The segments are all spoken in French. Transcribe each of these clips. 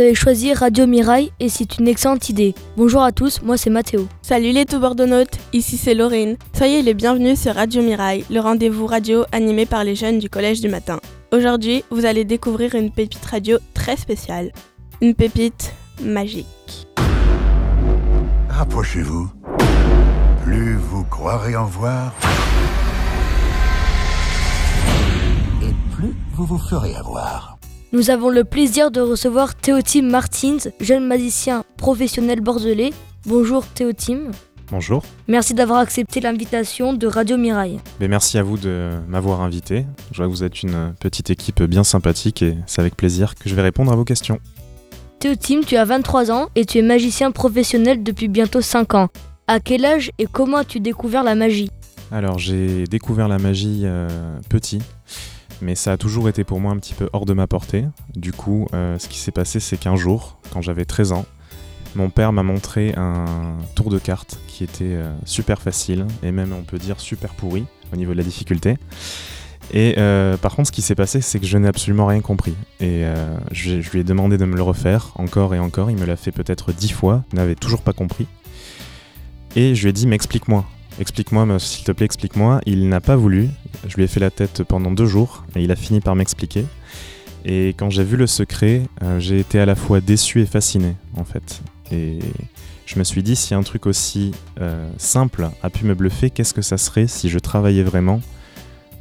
vous avez choisi Radio Mirail et c'est une excellente idée. Bonjour à tous, moi c'est Mathéo. Salut les tout bordonautes, ici c'est Laurine. Soyez les bienvenus sur Radio Mirail, le rendez-vous radio animé par les jeunes du collège du matin. Aujourd'hui, vous allez découvrir une pépite radio très spéciale. Une pépite magique. Rapprochez-vous. Plus vous croirez en voir, et plus vous vous ferez avoir. Nous avons le plaisir de recevoir Théotime Martins, jeune magicien professionnel bordelais. Bonjour Théotime. Bonjour. Merci d'avoir accepté l'invitation de Radio Mirail. Mais merci à vous de m'avoir invité. Je vois que vous êtes une petite équipe bien sympathique et c'est avec plaisir que je vais répondre à vos questions. Théotime, tu as 23 ans et tu es magicien professionnel depuis bientôt 5 ans. À quel âge et comment as-tu découvert la magie? Alors j'ai découvert la magie euh, petit, mais ça a toujours été pour moi un petit peu hors de ma portée. Du coup, euh, ce qui s'est passé, c'est qu'un jour, quand j'avais 13 ans, mon père m'a montré un tour de cartes qui était euh, super facile et même on peut dire super pourri au niveau de la difficulté. Et euh, par contre, ce qui s'est passé, c'est que je n'ai absolument rien compris. Et je, lui ai demandé de me le refaire encore et encore. Il me l'a fait peut-être dix fois, n'avait toujours pas compris. Et je lui ai dit, mais explique-moi. Explique-moi, s'il te plaît, explique-moi. Il n'a pas voulu. Je lui ai fait la tête pendant deux jours et il a fini par m'expliquer. Et quand j'ai vu le secret, euh, j'ai été à la fois déçu et fasciné, en fait. Et je me suis dit, si un truc aussi euh, simple a pu me bluffer, qu'est-ce que ça serait si je travaillais vraiment?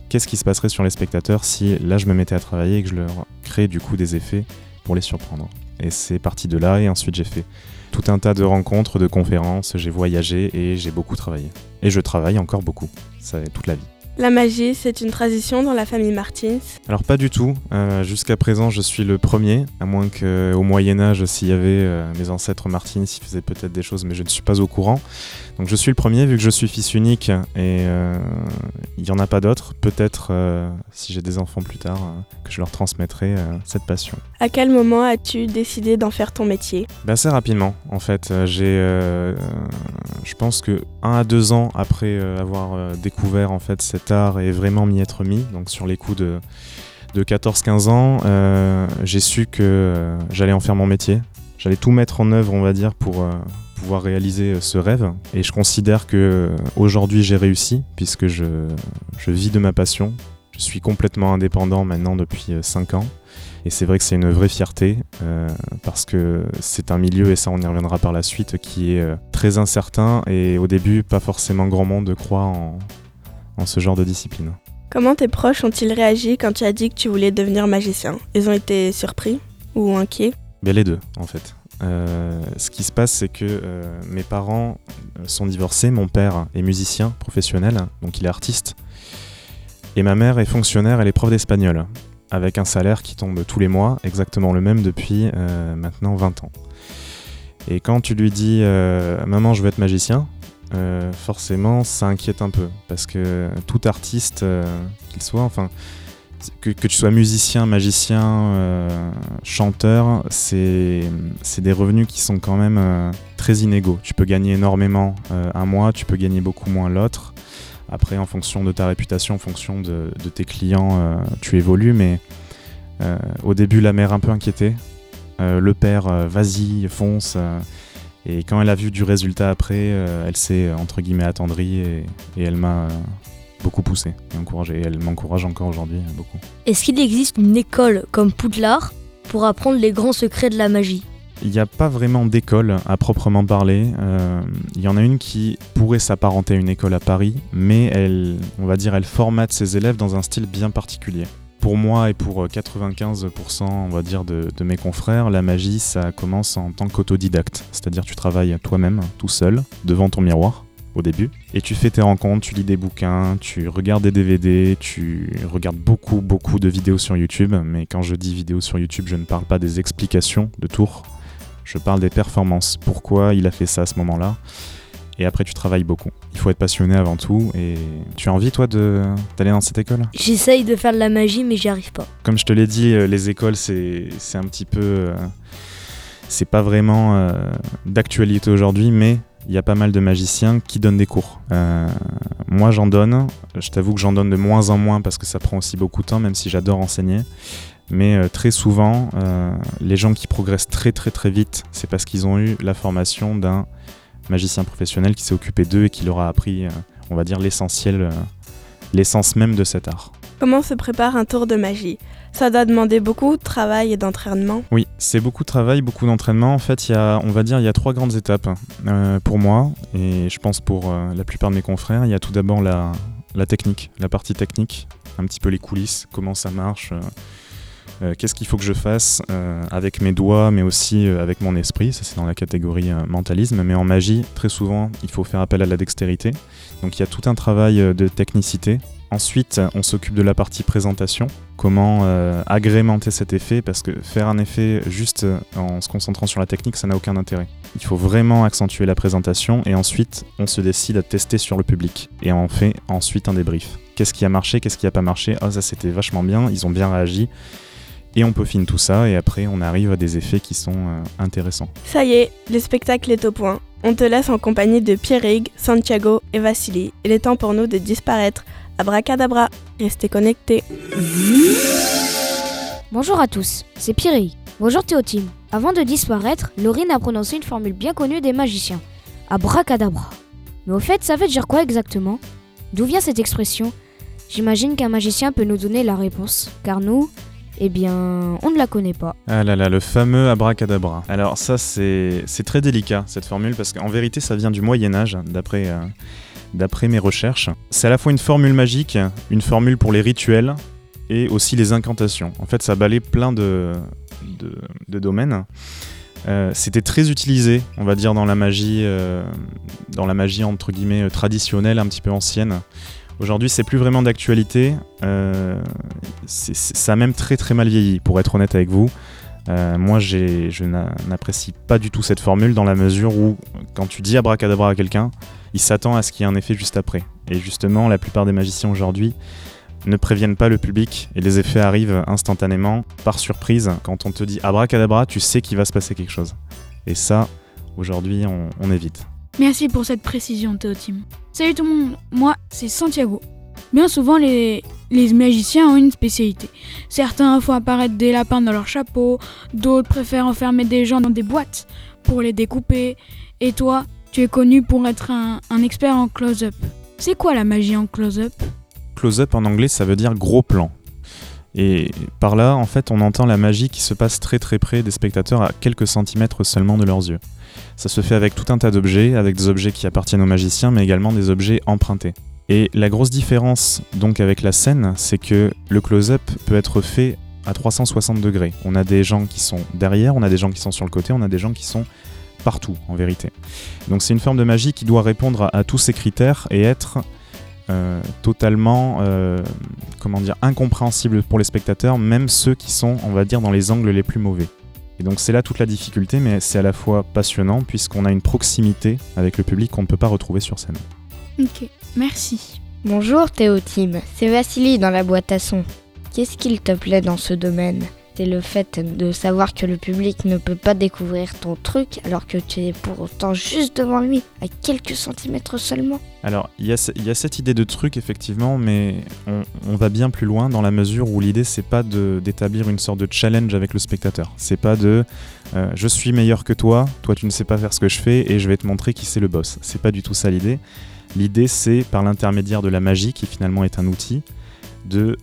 Qu'est-ce qui se passerait sur les spectateurs si là je me mettais à travailler et que je leur crée du coup des effets pour les surprendre? Et c'est parti de là et ensuite j'ai fait tout un tas de rencontres, de conférences, j'ai voyagé et j'ai beaucoup travaillé. Et je travaille encore beaucoup, ça toute la vie. La magie, c'est une tradition dans la famille Martins. Alors pas du tout. Euh, Jusqu'à présent, je suis le premier, à moins qu'au Moyen Âge, s'il y avait euh, mes ancêtres Martins, ils faisaient peut-être des choses, mais je ne suis pas au courant. Donc je suis le premier, vu que je suis fils unique et euh, il n'y en a pas d'autres. Peut-être, euh, si j'ai des enfants plus tard, euh, que je leur transmettrai cette passion. À quel moment as-tu décidé d'en faire ton métier? Ben, assez rapidement, en fait. J'ai, je pense que un à deux ans après avoir découvert en fait cet art et vraiment m'y être mis, donc sur les coups de, de 14-15 ans, euh, j'ai su que euh, j'allais en faire mon métier. J'allais tout mettre en œuvre, on va dire, pour euh, pouvoir réaliser euh, ce rêve. Et je considère que euh, aujourd'hui j'ai réussi, puisque je, je vis de ma passion. Je suis complètement indépendant maintenant depuis 5 ans. Et c'est vrai que c'est une vraie fierté euh, parce que c'est un milieu, et ça on y reviendra par la suite, qui est euh, très incertain et au début pas forcément grand monde croit en, en ce genre de discipline. Comment tes proches ont-ils réagi quand tu as dit que tu voulais devenir magicien? Ils ont été surpris ou inquiets? Ben, les deux en fait. Euh, ce qui se passe c'est que euh, mes parents euh, sont divorcés, mon père est musicien professionnel, donc il est artiste, et ma mère est fonctionnaire, elle est prof d'espagnol, avec un salaire qui tombe tous les mois, exactement le même depuis maintenant 20 ans. Et quand tu lui dis maman je veux être magicien, forcément ça inquiète un peu parce que tout artiste qu'il soit, enfin que, tu sois musicien, magicien, euh, chanteur, c'est des revenus qui sont quand même euh, très inégaux. Tu peux gagner énormément euh, un mois, tu peux gagner beaucoup moins l'autre. Après, en fonction de ta réputation, en fonction de, tes clients, tu évolues. Mais au début, la mère un peu inquiétée. Le père, vas-y, fonce. et quand elle a vu du résultat après, elle s'est entre guillemets attendrie et, elle m'a beaucoup poussé et encouragé. Et elle m'encourage encore aujourd'hui euh, beaucoup. Est-ce qu'il existe une école comme Poudlard pour apprendre les grands secrets de la magie? Il n'y a pas vraiment d'école à proprement parler. Euh, Il y en a une qui pourrait s'apparenter à une école à Paris, mais elle, on va dire, elle formate ses élèves dans un style bien particulier. Pour moi et pour euh, 95% on va dire de, de mes confrères, la magie ça commence en tant qu'autodidacte, c'est-à-dire tu travailles toi-même, tout seul, devant ton miroir au début, et tu fais tes rencontres, tu lis des bouquins, tu regardes des DVD, tu regardes beaucoup beaucoup de vidéos sur YouTube, mais quand je dis vidéos sur YouTube, je ne parle pas des explications de tours, je parle des performances, pourquoi il a fait ça à ce moment-là, et après tu travailles beaucoup. Il faut être passionné avant tout, et tu as envie toi de- d'aller dans cette école? J'essaye de faire de la magie mais j'y arrive pas. comme je te l'ai dit, euh, les écoles, c'est c'est un petit peu. euh, c'est pas vraiment euh, d'actualité aujourd'hui, mais il y a pas mal de magiciens qui donnent des cours. Euh, moi, j'en donne. Je t'avoue que j'en donne de moins en moins parce que ça prend aussi beaucoup de temps, même si j'adore enseigner. Mais euh, très souvent, euh, les gens qui progressent très très très vite, c'est parce qu'ils ont eu la formation d'un magicien professionnel qui s'est occupé d'eux et qui leur a appris, on va dire, l'essentiel, l'essence même de cet art. Comment se prépare un tour de magie? Ça doit demander beaucoup de travail et d'entraînement. Oui, c'est beaucoup de travail, beaucoup d'entraînement. En fait, il y a, on va dire, il y a trois grandes étapes euh, pour moi et je pense pour euh, la plupart de mes confrères. Il y a tout d'abord la, technique, la partie technique, un petit peu les coulisses, comment ça marche, euh, qu'est-ce qu'il faut que je fasse avec mes doigts, mais aussi avec mon esprit. Ça, c'est dans la catégorie mentalisme. Mais en magie, très souvent, il faut faire appel à la dextérité. Donc, il y a tout un travail de technicité. Ensuite, on s'occupe de la partie présentation. Comment euh, agrémenter cet effet Parce que faire un effet juste euh, en se concentrant sur la technique, ça n'a aucun intérêt. Il faut vraiment accentuer la présentation et ensuite, on se décide à tester sur le public. Et on fait ensuite un débrief. Qu'est-ce qui a marché Qu'est-ce qui n'a pas marché? Ah, ça c'était vachement bien, ils ont bien réagi. Et on peaufine tout ça et après, on arrive à des effets qui sont euh, intéressants. Ça y est, le spectacle est au point. On te laisse en compagnie de Pierrig, Santiago et Vassili. Il est temps pour nous de disparaître. Abracadabra, restez connectés. Bonjour à tous, c'est Piri. Bonjour Théotime. Avant de disparaître, Laurine a prononcé une formule bien connue des magiciens. Abracadabra. Mais au fait, ça veut dire quoi exactement? D'où vient cette expression? J'imagine qu'un magicien peut nous donner la réponse, car nous, eh bien, on ne la connaît pas. Ah là là, le fameux abracadabra. Alors ça, c'est c'est très délicat, cette formule, parce qu'en vérité, ça vient du Moyen Âge, d'après euh, d'après mes recherches. C'est à la fois une formule magique, une formule pour les rituels, et aussi les incantations. En fait, ça balaye plein de, domaines. Euh, C'était très utilisé, on va dire, dans la magie, euh, dans la magie entre guillemets traditionnelle, un petit peu ancienne. Aujourd'hui, c'est plus vraiment d'actualité. Euh, ça a même très très mal vieilli, pour être honnête avec vous. Moi, je n'a- n'apprécie pas du tout cette formule dans la mesure où, quand tu dis abracadabra à quelqu'un, il s'attend à ce qu'il y ait un effet juste après. Et justement, la plupart des magiciens aujourd'hui ne préviennent pas le public et les effets arrivent instantanément, par surprise. Quand on te dit abracadabra, tu sais qu'il va se passer quelque chose. Et ça, aujourd'hui, on, évite. Merci pour cette précision, Théotime. Salut tout le monde, moi c'est Santiago. Bien souvent, les, les magiciens ont une spécialité. Certains font apparaître des lapins dans leur chapeau, d'autres préfèrent enfermer des gens dans des boîtes pour les découper. Et toi, tu es connu pour être un, expert en close-up. C'est quoi la magie en close-up? Close-up en anglais, ça veut dire gros plan. Et par là, en fait, on entend la magie qui se passe très très près des spectateurs à quelques centimètres seulement de leurs yeux. Ça se fait avec tout un tas d'objets, avec des objets qui appartiennent aux magiciens, mais également des objets empruntés. Et la grosse différence donc avec la scène, c'est que le close-up peut être fait à 360 degrés. On a des gens qui sont derrière, on a des gens qui sont sur le côté, on a des gens qui sont partout en vérité. Donc c'est une forme de magie qui doit répondre à, tous ces critères et être euh, totalement euh, incompréhensible pour les spectateurs, même ceux qui sont, on va dire, dans les angles les plus mauvais. Et donc c'est là toute la difficulté, mais c'est à la fois passionnant puisqu'on a une proximité avec le public qu'on ne peut pas retrouver sur scène. Ok, merci. Bonjour Théotime, c'est Vassili dans la boîte à son. Qu'est-ce qu'il te plaît dans ce domaine? C'est le fait de savoir que le public ne peut pas découvrir ton truc alors que tu es pour autant juste devant lui, à quelques centimètres seulement. Alors, il y, a cette idée de truc, effectivement, mais on, va bien plus loin dans la mesure où l'idée, c'est pas d'établir une sorte de challenge avec le spectateur. C'est pas de euh, je suis meilleur que toi, toi tu ne sais pas faire ce que je fais et je vais te montrer qui c'est le boss. C'est pas du tout ça l'idée. L'idée, c'est par l'intermédiaire de la magie, qui finalement est un outil, de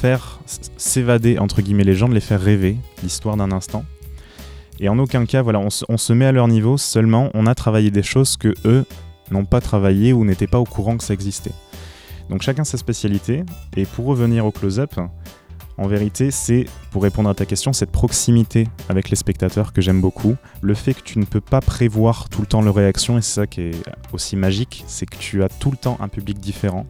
faire s'évader, entre guillemets, les gens, de les faire rêver l'histoire d'un instant. Et en aucun cas, voilà, on se met à leur niveau, seulement on a travaillé des choses que eux n'ont pas travaillé ou n'étaient pas au courant que ça existait. Donc chacun sa spécialité. Et pour revenir au close-up, en vérité, c'est, pour répondre à ta question, cette proximité avec les spectateurs que j'aime beaucoup. Le fait que tu ne peux pas prévoir tout le temps leur réaction, et c'est ça qui est aussi magique, c'est que tu as tout le temps un public différent.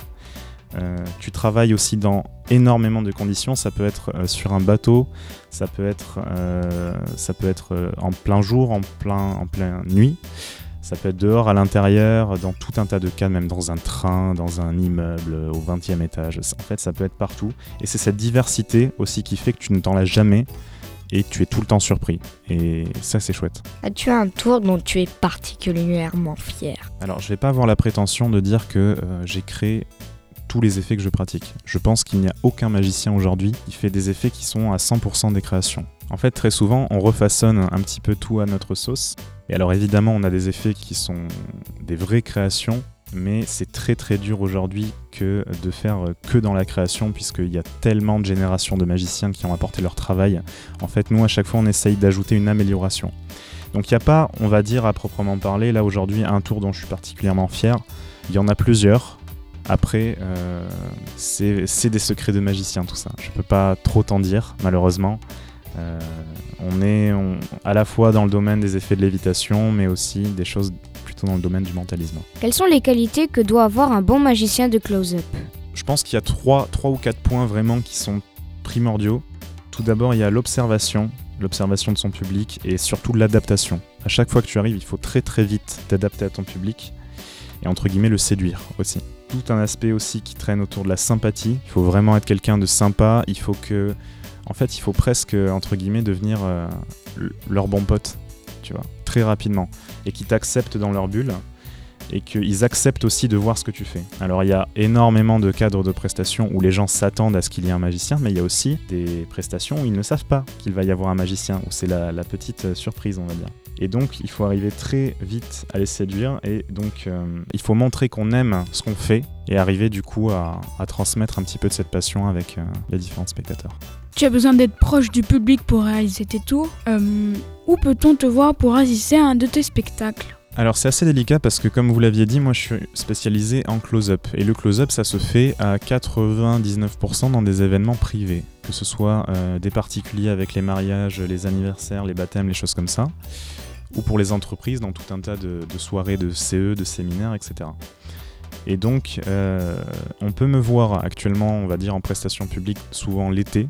Euh, tu travailles aussi dans énormément de conditions. Ça peut être euh, sur un bateau, ça peut être, euh, ça peut être en plein jour, en plein, en plein nuit. Ça peut être dehors, à l'intérieur, dans tout un tas de cas, même dans un train, dans un immeuble, au 20e étage. En fait, ça peut être partout. Et c'est cette diversité aussi qui fait que tu ne t'en lasses jamais et tu es tout le temps surpris. Et ça, c'est chouette. As-tu un tour dont tu es particulièrement fier? Alors, je vais pas avoir la prétention de dire que euh, j'ai créé les effets que je pratique. Je pense qu'il n'y a aucun magicien aujourd'hui qui fait des effets qui sont à 100% des créations. En fait, très souvent, on refaçonne un petit peu tout à notre sauce. Et alors évidemment, on a des effets qui sont des vraies créations, mais c'est très très dur aujourd'hui que de faire que dans la création puisqu'il y a tellement de générations de magiciens qui ont apporté leur travail. En fait, nous à chaque fois on essaye d'ajouter une amélioration. Donc il n'y a pas, on va dire à proprement parler, là aujourd'hui un tour dont je suis particulièrement fier. Il y en a plusieurs. Après, euh, c'est des secrets de magicien tout ça. Je ne peux pas trop t'en dire malheureusement. Euh, on est à la fois dans le domaine des effets de lévitation, mais aussi des choses plutôt dans le domaine du mentalisme. Quelles sont les qualités que doit avoir un bon magicien de close-up? Je pense qu'il y a trois, trois ou quatre points vraiment qui sont primordiaux. Tout d'abord, il y a l'observation, l'observation de son public et surtout l'adaptation. À chaque fois que tu arrives, il faut très très vite t'adapter à ton public et entre guillemets le séduire aussi. Tout un aspect aussi qui traîne autour de la sympathie. Il faut vraiment être quelqu'un de sympa. Il faut que en fait, il faut presque, entre guillemets, devenir euh, leur bon pote, tu vois, très rapidement. Et qu'ils t'acceptent dans leur bulle et qu'ils acceptent aussi de voir ce que tu fais. Alors il y a énormément de cadres de prestations où les gens s'attendent à ce qu'il y ait un magicien, mais il y a aussi des prestations où ils ne savent pas qu'il va y avoir un magicien, où c'est la, petite euh, surprise, on va dire. Et donc il faut arriver très vite à les séduire, et donc euh, il faut montrer qu'on aime ce qu'on fait, et arriver du coup à, transmettre un petit peu de cette passion avec les différents spectateurs. Tu as besoin d'être proche du public pour réaliser tes tours. Euh, où peut-on te voir pour assister à un de tes spectacles? Alors c'est assez délicat parce que comme vous l'aviez dit, moi je suis spécialisé en close-up. Et le close-up ça se fait à 99% dans des événements privés. Que ce soit euh, des particuliers avec les mariages, les anniversaires, les baptêmes, les choses comme ça. Ou pour les entreprises dans tout un tas de, soirées de CE, de séminaires, etc. Et donc euh, on peut me voir actuellement, on va dire en prestation publique, souvent l'été,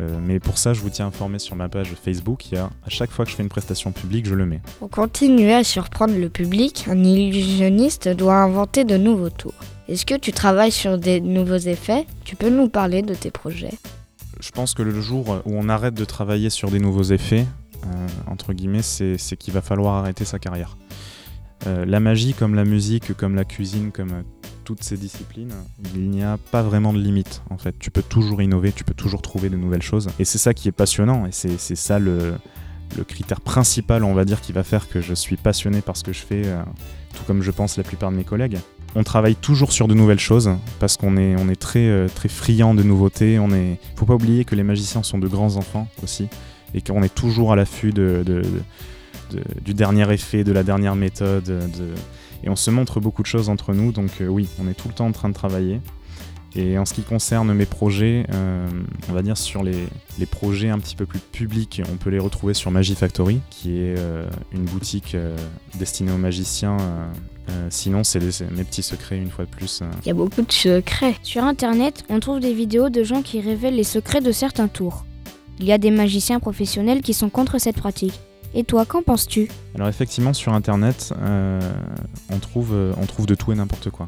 euh, mais pour ça, je vous tiens informé sur ma page Facebook. Il y a, à chaque fois que je fais une prestation publique, je le mets. Pour continuer à surprendre le public, un illusionniste doit inventer de nouveaux tours. Est-ce que tu travailles sur des nouveaux effets? Tu peux nous parler de tes projets? Je pense que le jour où on arrête de travailler sur des nouveaux effets, euh, entre guillemets, c'est qu'il va falloir arrêter sa carrière. Euh, la magie, comme la musique, comme la cuisine, comme toutes ces disciplines, il n'y a pas vraiment de limite en fait. Tu peux toujours innover, tu peux toujours trouver de nouvelles choses. Et c'est ça qui est passionnant et c'est ça le, critère principal, on va dire, qui va faire que je suis passionné par ce que je fais, euh, tout comme je pense la plupart de mes collègues. On travaille toujours sur de nouvelles choses parce qu'on est, très, euh, friand de nouveautés. On est, faut pas oublier que les magiciens sont de grands enfants aussi et qu'on est toujours à l'affût du dernier effet, de la dernière méthode. De, et on se montre beaucoup de choses entre nous, donc euh, oui, on est tout le temps en train de travailler. Et en ce qui concerne mes projets, euh, on va dire sur les, projets un petit peu plus publics, on peut les retrouver sur Magie Factory, qui est euh, une boutique destinée aux magiciens. sinon, c'est mes petits secrets une fois de plus. Il y a beaucoup de secrets. Sur Internet, on trouve des vidéos de gens qui révèlent les secrets de certains tours. Il y a des magiciens professionnels qui sont contre cette pratique. Et toi, qu'en penses-tu Alors effectivement, sur Internet, euh, on, trouve, euh, on trouve de tout et n'importe quoi.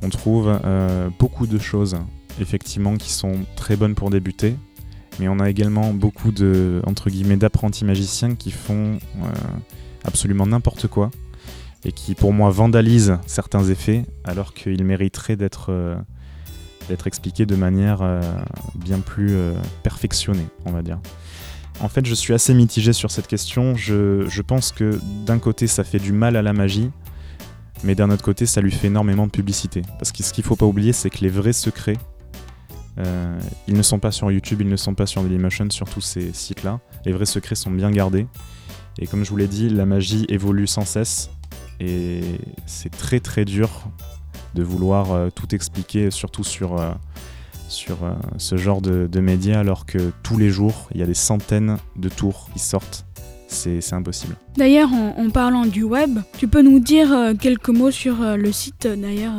On trouve euh, beaucoup de choses, effectivement, qui sont très bonnes pour débuter, mais on a également beaucoup de, entre d'apprentis magiciens qui font absolument n'importe quoi et qui, pour moi, vandalisent certains effets, alors qu'ils mériteraient d'être d'être expliqués de manière bien plus perfectionnée, on va dire. En fait, je suis assez mitigé sur cette question. Je, pense que d'un côté, ça fait du mal à la magie, mais d'un autre côté, ça lui fait énormément de publicité. Parce que ce qu'il ne faut pas oublier, c'est que les vrais secrets, euh, ils ne sont pas sur YouTube, ils ne sont pas sur Dailymotion, sur tous ces sites-là. Les vrais secrets sont bien gardés. Et comme je vous l'ai dit, la magie évolue sans cesse. Et c'est très très dur de vouloir euh, tout expliquer, surtout sur... Euh, sur euh, ce genre de, médias alors que tous les jours, il y a des centaines de tours qui sortent. C'est impossible. D'ailleurs, en, parlant du web, tu peux nous dire euh, quelques mots sur euh, le site d'ailleurs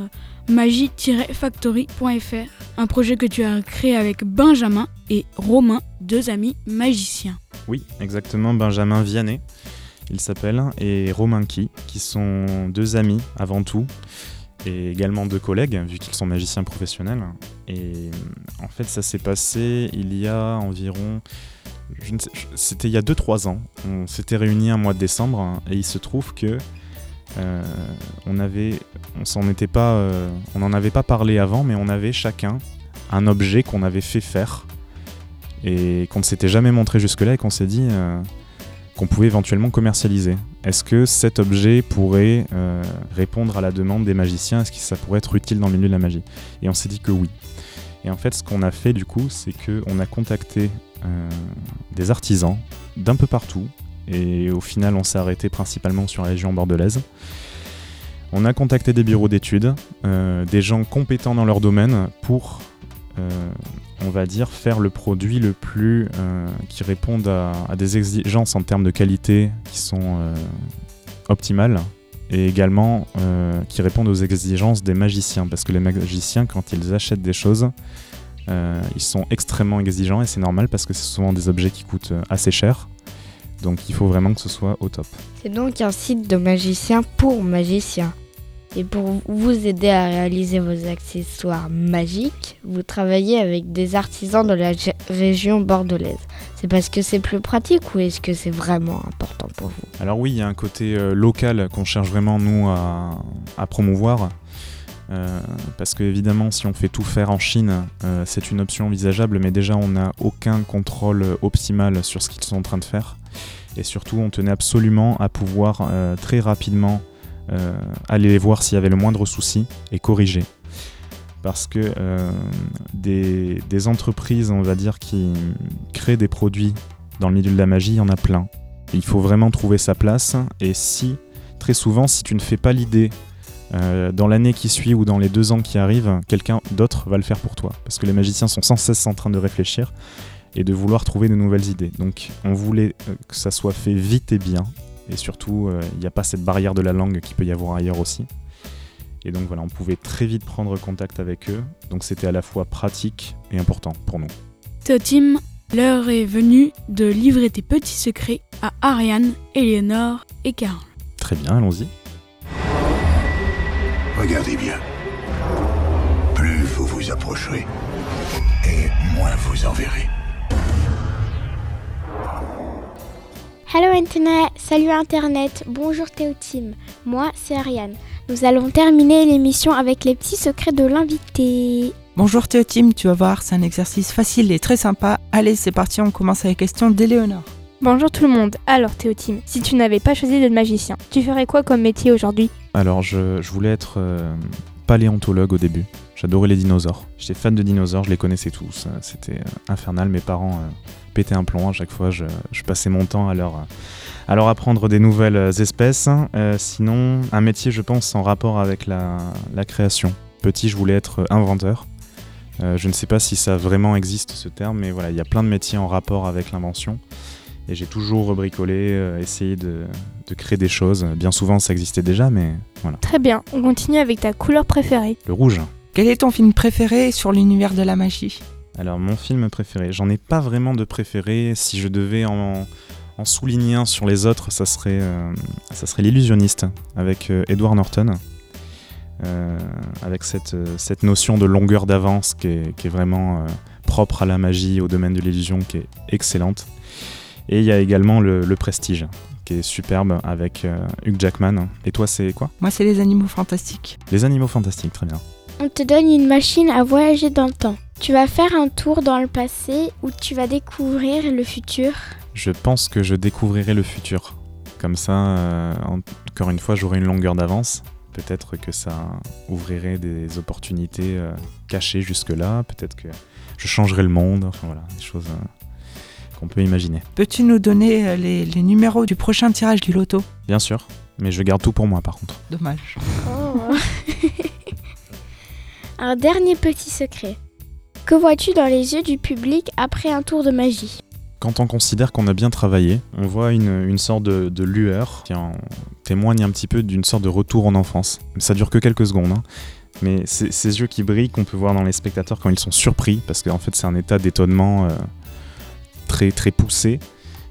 magie-factory.fr, un projet que tu as créé avec Benjamin et Romain, deux amis magiciens. Oui, exactement, Benjamin Vianney, il s'appelle, et Romain Qui, qui sont deux amis avant tout et également deux collègues, vu qu'ils sont magiciens professionnels. Et en fait, ça s'est passé il y a environ. C'était il y a 2-3 ans. On s'était réunis un mois de décembre et il se trouve que euh, on avait, on s'en était pas, euh, on n'en avait pas parlé avant, mais on avait chacun un objet qu'on avait fait faire et qu'on ne s'était jamais montré jusque-là et qu'on s'est dit euh, qu'on pouvait éventuellement commercialiser. Est-ce que cet objet pourrait euh, répondre à la demande des magiciens? Est-ce que ça pourrait être utile dans le milieu de la magie? Et on s'est dit que oui. Et en fait, ce qu'on a fait du coup, c'est qu'on a contacté euh, des artisans d'un peu partout. Et au final, on s'est arrêté principalement sur la région bordelaise. On a contacté des bureaux d'études, euh, des gens compétents dans leur domaine pour, on va dire, faire le produit le plus euh, qui réponde à, des exigences en termes de qualité qui sont euh, optimales et également euh, qui répondent aux exigences des magiciens parce que les magiciens quand ils achètent des choses euh, ils sont extrêmement exigeants et c'est normal parce que c'est souvent des objets qui coûtent euh, assez cher donc il faut vraiment que ce soit au top. C'est donc un site de magiciens pour magiciens. Et pour vous aider à réaliser vos accessoires magiques, vous travaillez avec des artisans de la région bordelaise. C'est parce que c'est plus pratique ou est-ce que c'est vraiment important pour vous? Alors oui, il y a un côté euh, local qu'on cherche vraiment nous à, promouvoir. Euh, parce que évidemment, si on fait tout faire en Chine, euh, c'est une option envisageable, mais déjà on n'a aucun contrôle optimal sur ce qu'ils sont en train de faire. Et surtout, on tenait absolument à pouvoir très rapidement aller les voir s'il y avait le moindre souci et corriger. Parce que euh, des, entreprises, on va dire, qui créent des produits dans le milieu de la magie, il y en a plein. Il faut vraiment trouver sa place. Et si, très souvent, si tu ne fais pas l'idée euh, dans l'année qui suit ou dans les deux ans qui arrivent, quelqu'un d'autre va le faire pour toi. Parce que les magiciens sont sans cesse en train de réfléchir et de vouloir trouver de nouvelles idées. Donc on voulait euh, que ça soit fait vite et bien. Et surtout, euh, il n'y a pas cette barrière de la langue qui peut y avoir ailleurs aussi. Et donc voilà, on pouvait très vite prendre contact avec eux. Donc c'était à la fois pratique et important pour nous. Théotime, l'heure est venue de livrer tes petits secrets à Ariane, Eleonore et Karl. Très bien, allons-y. Regardez bien. Plus vous vous approcherez, et moins vous en verrez. Hello Internet, salut Internet, bonjour Théotime. Moi, c'est Ariane. Nous allons terminer l'émission avec les petits secrets de l'invité. Bonjour Théotime, tu vas voir, c'est un exercice facile et très sympa. Allez, c'est parti, on commence avec la question d'Éléonore. Bonjour tout le monde. Alors Théotime, si tu n'avais pas choisi d'être magicien, tu ferais quoi comme métier aujourd'hui? Alors, je, je voulais être euh, paléontologue au début. J'adorais les dinosaures. J'étais fan de dinosaures, je les connaissais tous. Euh, C'était euh, infernal. Mes parents euh, pétaient un plomb à chaque fois. Je, passais mon temps à leur, à leur apprendre des nouvelles euh, espèces. Euh, sinon, un métier, je pense, en rapport avec la, la création. Petit, je voulais être inventeur. Je ne sais pas si ça vraiment existe ce terme, mais voilà, il y a plein de métiers en rapport avec l'invention. Et j'ai toujours bricolé, euh, essayé de, de créer des choses. Bien souvent, ça existait déjà, mais voilà. Très bien, on continue avec ta couleur préférée. Le rouge. Quel est ton film préféré sur l'univers de la magie? Alors, mon film préféré, j'en ai pas vraiment de préféré. Si je devais en, en souligner un sur les autres, ça serait, euh, ça serait L'illusionniste avec euh, Edward Norton. Euh, avec cette, cette notion de longueur d'avance qui est, qui est vraiment euh, propre à la magie, au domaine de l'illusion, qui est excellente. Et il y a également le, le Prestige, qui est superbe avec euh, Hugh Jackman. Et toi, c'est quoi? Moi, c'est les animaux fantastiques. Les animaux fantastiques, très bien. On te donne une machine à voyager dans le temps. Tu vas faire un tour dans le passé où tu vas découvrir le futur. Je pense que je découvrirai le futur. Comme ça, euh, encore une fois, j'aurai une longueur d'avance. Peut-être que ça ouvrirait des opportunités euh, cachées jusque-là. Peut-être que je changerai le monde. Enfin voilà, des choses euh, qu'on peut imaginer. Peux-tu nous donner euh, les, les numéros du prochain tirage du loto? Bien sûr, mais je garde tout pour moi par contre. Dommage. Oh. un dernier petit secret. Que vois-tu dans les yeux du public après un tour de magie? Quand on considère qu'on a bien travaillé, on voit une, une sorte de, de lueur qui en témoigne un petit peu d'une sorte de retour en enfance. Ça dure que quelques secondes, hein. mais c'est ces yeux qui brillent qu'on peut voir dans les spectateurs quand ils sont surpris, parce qu'en fait c'est un état d'étonnement euh, très très poussé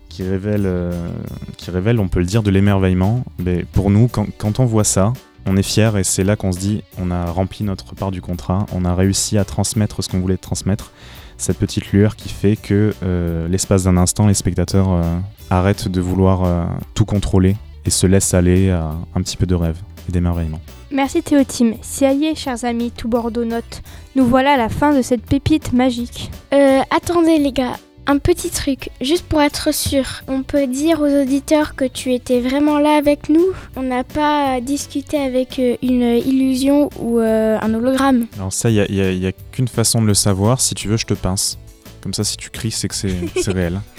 qui révèle, euh, qui révèle, on peut le dire, de l'émerveillement. Mais pour nous, quand, quand on voit ça, on est fier et c'est là qu'on se dit, on a rempli notre part du contrat, on a réussi à transmettre ce qu'on voulait transmettre cette petite lueur qui fait que euh, l'espace d'un instant, les spectateurs euh, arrêtent de vouloir euh, tout contrôler et se laisse aller à un petit peu de rêve et d'émerveillement. Merci Théotime. Si est, chers amis, tout Bordeaux note. Nous voilà à la fin de cette pépite magique. Euh, attendez les gars, un petit truc, juste pour être sûr. On peut dire aux auditeurs que tu étais vraiment là avec nous. On n'a pas discuté avec euh, une illusion ou euh, un hologramme. Alors ça, il n'y a, qu'une façon de le savoir. Si tu veux, je te pince. Comme ça, si tu cries, c'est que c'est réel.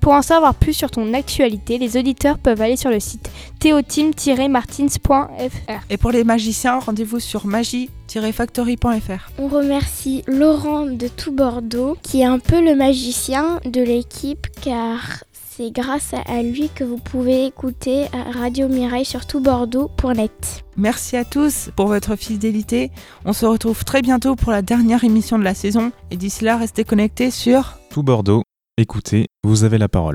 Pour en savoir plus sur ton actualité, les auditeurs peuvent aller sur le site theotim-martins.fr. Et pour les magiciens, rendez-vous sur magie-factory.fr. On remercie Laurent de tout Bordeaux, qui est un peu le magicien de l'équipe, car c'est grâce à lui que vous pouvez écouter Radio Mireille sur toutbordeaux.net. Merci à tous pour votre fidélité. On se retrouve très bientôt pour la dernière émission de la saison. Et d'ici là, restez connectés sur Tout Bordeaux. Écoutez, vous avez la parole.